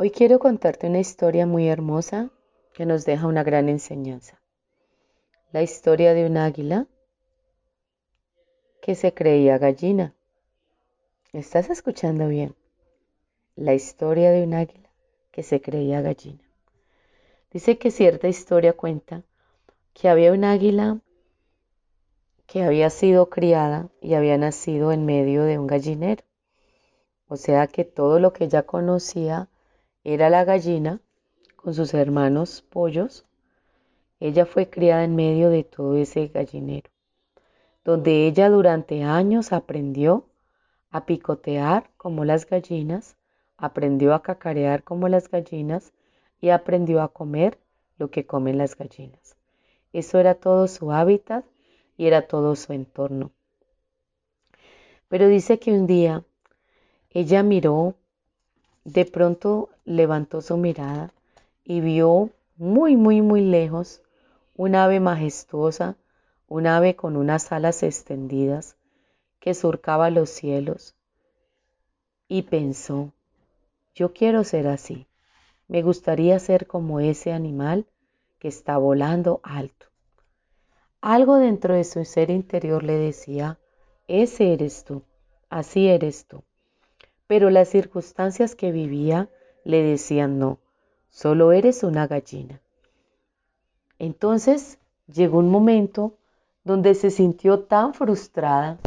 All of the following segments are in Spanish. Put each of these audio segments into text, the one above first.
Hoy quiero contarte una historia muy hermosa que nos deja una gran enseñanza. La historia de un águila que se creía gallina. ¿Estás escuchando bien? La historia de un águila que se creía gallina. Dice que cierta historia cuenta que había un águila que había sido criada y había nacido en medio de un gallinero. O sea que todo lo que ella conocía era la gallina con sus hermanos pollos. Ella fue criada en medio de todo ese gallinero, donde ella durante años aprendió a picotear como las gallinas, aprendió a cacarear como las gallinas y aprendió a comer lo que comen las gallinas. Eso era todo su hábitat y era todo su entorno. Pero dice que un día ella miró de pronto levantó su mirada y vio muy, muy, muy lejos un ave majestuosa, un ave con unas alas extendidas que surcaba los cielos. Y pensó, yo quiero ser así, me gustaría ser como ese animal que está volando alto. Algo dentro de su ser interior le decía, ese eres tú, así eres tú pero las circunstancias que vivía le decían no, solo eres una gallina. Entonces llegó un momento donde se sintió tan frustrada,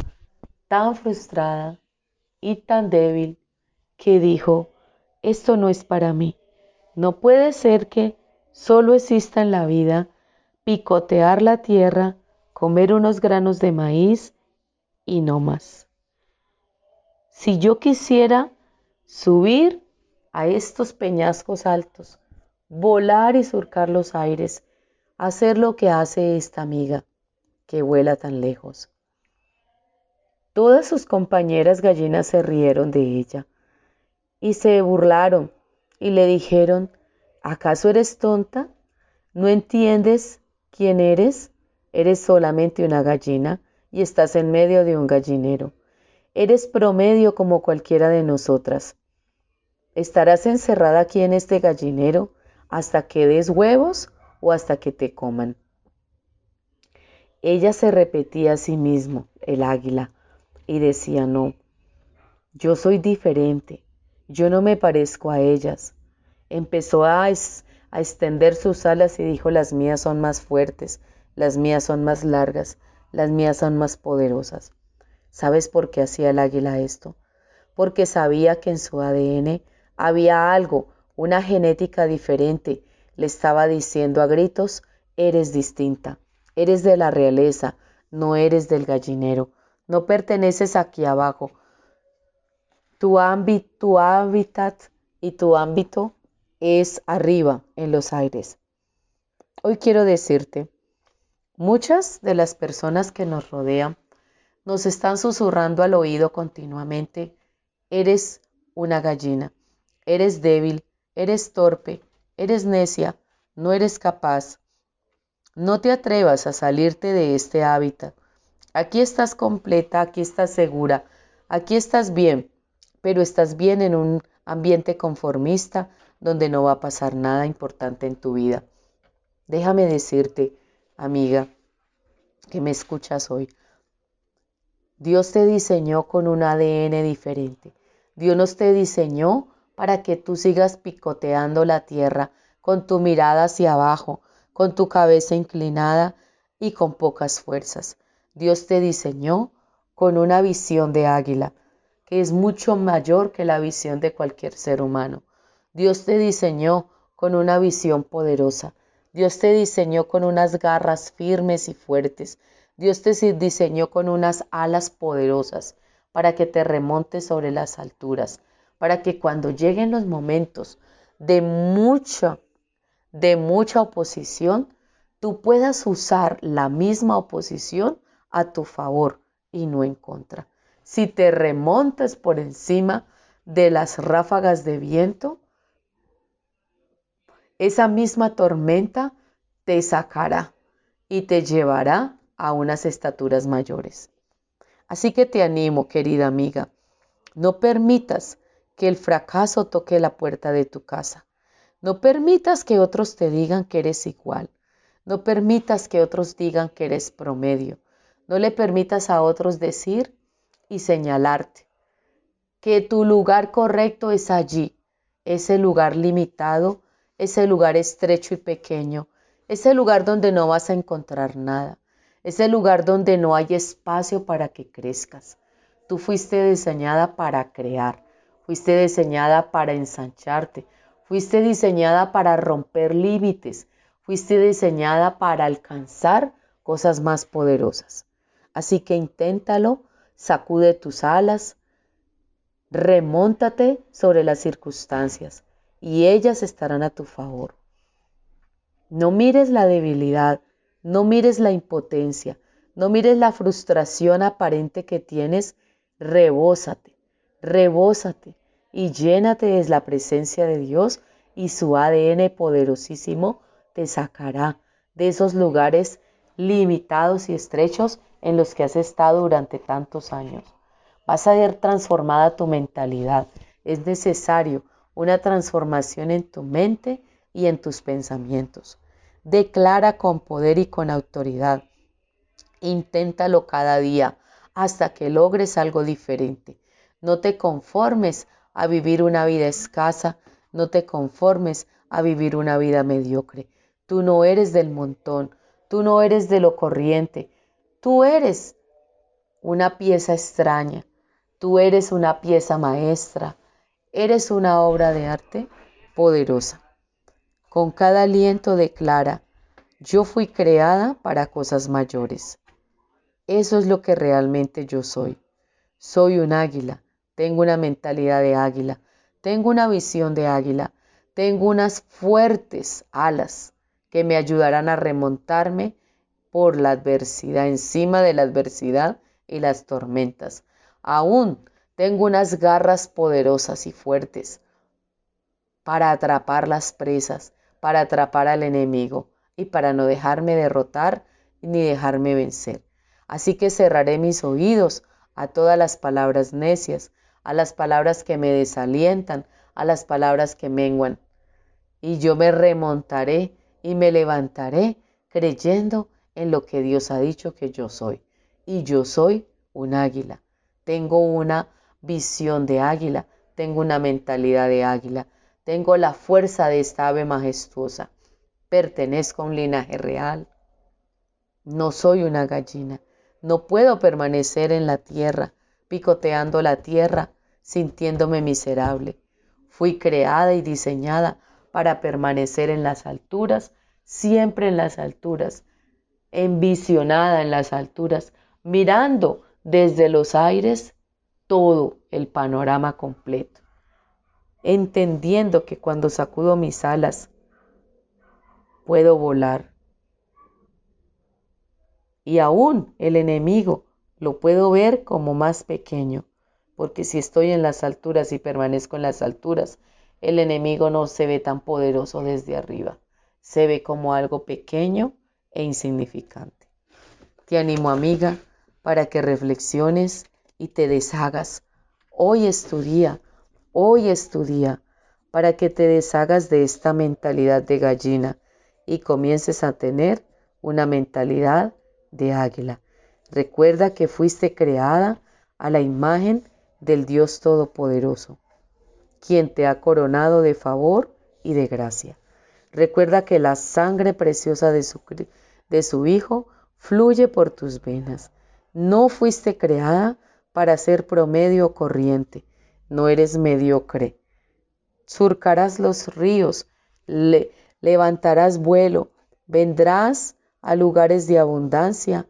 tan frustrada y tan débil que dijo, esto no es para mí. No puede ser que solo exista en la vida picotear la tierra, comer unos granos de maíz y no más. Si yo quisiera subir a estos peñascos altos, volar y surcar los aires, hacer lo que hace esta amiga que vuela tan lejos. Todas sus compañeras gallinas se rieron de ella y se burlaron y le dijeron, ¿acaso eres tonta? ¿No entiendes quién eres? Eres solamente una gallina y estás en medio de un gallinero. Eres promedio como cualquiera de nosotras. Estarás encerrada aquí en este gallinero hasta que des huevos o hasta que te coman. Ella se repetía a sí mismo, el águila, y decía, no, yo soy diferente, yo no me parezco a ellas. Empezó a, a extender sus alas y dijo, las mías son más fuertes, las mías son más largas, las mías son más poderosas. ¿Sabes por qué hacía el águila esto? Porque sabía que en su ADN había algo, una genética diferente. Le estaba diciendo a gritos, eres distinta, eres de la realeza, no eres del gallinero, no perteneces aquí abajo. Tu, tu hábitat y tu ámbito es arriba, en los aires. Hoy quiero decirte, muchas de las personas que nos rodean nos están susurrando al oído continuamente, eres una gallina, eres débil, eres torpe, eres necia, no eres capaz. No te atrevas a salirte de este hábitat. Aquí estás completa, aquí estás segura, aquí estás bien, pero estás bien en un ambiente conformista donde no va a pasar nada importante en tu vida. Déjame decirte, amiga, que me escuchas hoy, Dios te diseñó con un ADN diferente. Dios nos te diseñó para que tú sigas picoteando la tierra con tu mirada hacia abajo, con tu cabeza inclinada y con pocas fuerzas. Dios te diseñó con una visión de águila, que es mucho mayor que la visión de cualquier ser humano. Dios te diseñó con una visión poderosa. Dios te diseñó con unas garras firmes y fuertes. Dios te diseñó con unas alas poderosas para que te remontes sobre las alturas, para que cuando lleguen los momentos de mucha, de mucha oposición, tú puedas usar la misma oposición a tu favor y no en contra. Si te remontas por encima de las ráfagas de viento, esa misma tormenta te sacará y te llevará a unas estaturas mayores. Así que te animo, querida amiga, no permitas que el fracaso toque la puerta de tu casa. No permitas que otros te digan que eres igual. No permitas que otros digan que eres promedio. No le permitas a otros decir y señalarte que tu lugar correcto es allí, ese lugar limitado, ese lugar estrecho y pequeño, ese lugar donde no vas a encontrar nada, ese lugar donde no hay espacio para que crezcas. Tú fuiste diseñada para crear, fuiste diseñada para ensancharte, fuiste diseñada para romper límites, fuiste diseñada para alcanzar cosas más poderosas. Así que inténtalo, sacude tus alas, remóntate sobre las circunstancias y ellas estarán a tu favor. No mires la debilidad, no mires la impotencia, no mires la frustración aparente que tienes, rebósate, rebósate y llénate de la presencia de Dios y su ADN poderosísimo te sacará de esos lugares limitados y estrechos en los que has estado durante tantos años. Vas a ver transformada tu mentalidad. Es necesario una transformación en tu mente y en tus pensamientos. Declara con poder y con autoridad. Inténtalo cada día hasta que logres algo diferente. No te conformes a vivir una vida escasa, no te conformes a vivir una vida mediocre. Tú no eres del montón, tú no eres de lo corriente, tú eres una pieza extraña, tú eres una pieza maestra, eres una obra de arte poderosa. Con cada aliento declara, yo fui creada para cosas mayores. Eso es lo que realmente yo soy. Soy un águila, tengo una mentalidad de águila, tengo una visión de águila, tengo unas fuertes alas que me ayudarán a remontarme por la adversidad, encima de la adversidad y las tormentas. Aún tengo unas garras poderosas y fuertes para atrapar las presas, para atrapar al enemigo y para no dejarme derrotar ni dejarme vencer. Así que cerraré mis oídos a todas las palabras necias, a las palabras que me desalientan, a las palabras que menguan. Y yo me remontaré y me levantaré creyendo en lo que Dios ha dicho que yo soy. Y yo soy un águila. Tengo una visión de águila, tengo una mentalidad de águila, tengo la fuerza de esta ave majestuosa. Pertenezco a un linaje real. No soy una gallina. No puedo permanecer en la tierra, picoteando la tierra, sintiéndome miserable. Fui creada y diseñada para permanecer en las alturas, siempre en las alturas, envisionada en las alturas, mirando desde los aires todo el panorama completo, entendiendo que cuando sacudo mis alas puedo volar. Y aún el enemigo lo puedo ver como más pequeño, porque si estoy en las alturas y permanezco en las alturas, el enemigo no se ve tan poderoso desde arriba, se ve como algo pequeño e insignificante. Te animo, amiga, para que reflexiones y te deshagas. Hoy es tu día, hoy es tu día, para que te deshagas de esta mentalidad de gallina y comiences a tener una mentalidad de águila. Recuerda que fuiste creada a la imagen del Dios Todopoderoso, quien te ha coronado de favor y de gracia. Recuerda que la sangre preciosa de su, de su Hijo fluye por tus venas. No fuiste creada para ser promedio corriente, no eres mediocre. Surcarás los ríos, levantarás vuelo, vendrás a lugares de abundancia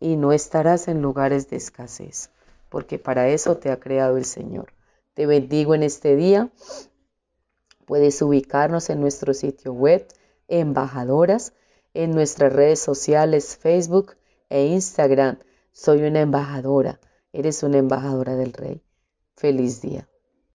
y no estarás en lugares de escasez, porque para eso te ha creado el Señor. Te bendigo en este día. Puedes ubicarnos en nuestro sitio web embajadoras en nuestras redes sociales, Facebook e Instagram. Soy una embajadora, eres una embajadora del Rey. Feliz día.